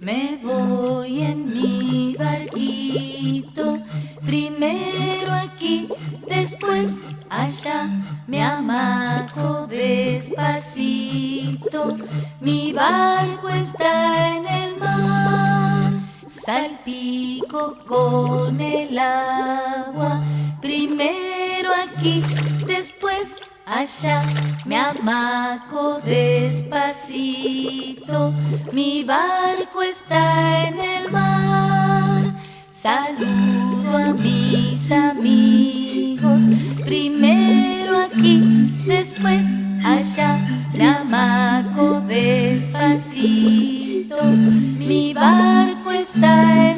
Me voy en mi barquito, primero aquí, después allá, me amaco despacito, mi barco está en el mar, salpico con el agua, primero aquí, después allá, me amaco despacito, mi barco está en el mar, saludo a mis amigos, primero aquí, después allá, amaco despacito, mi barco está en.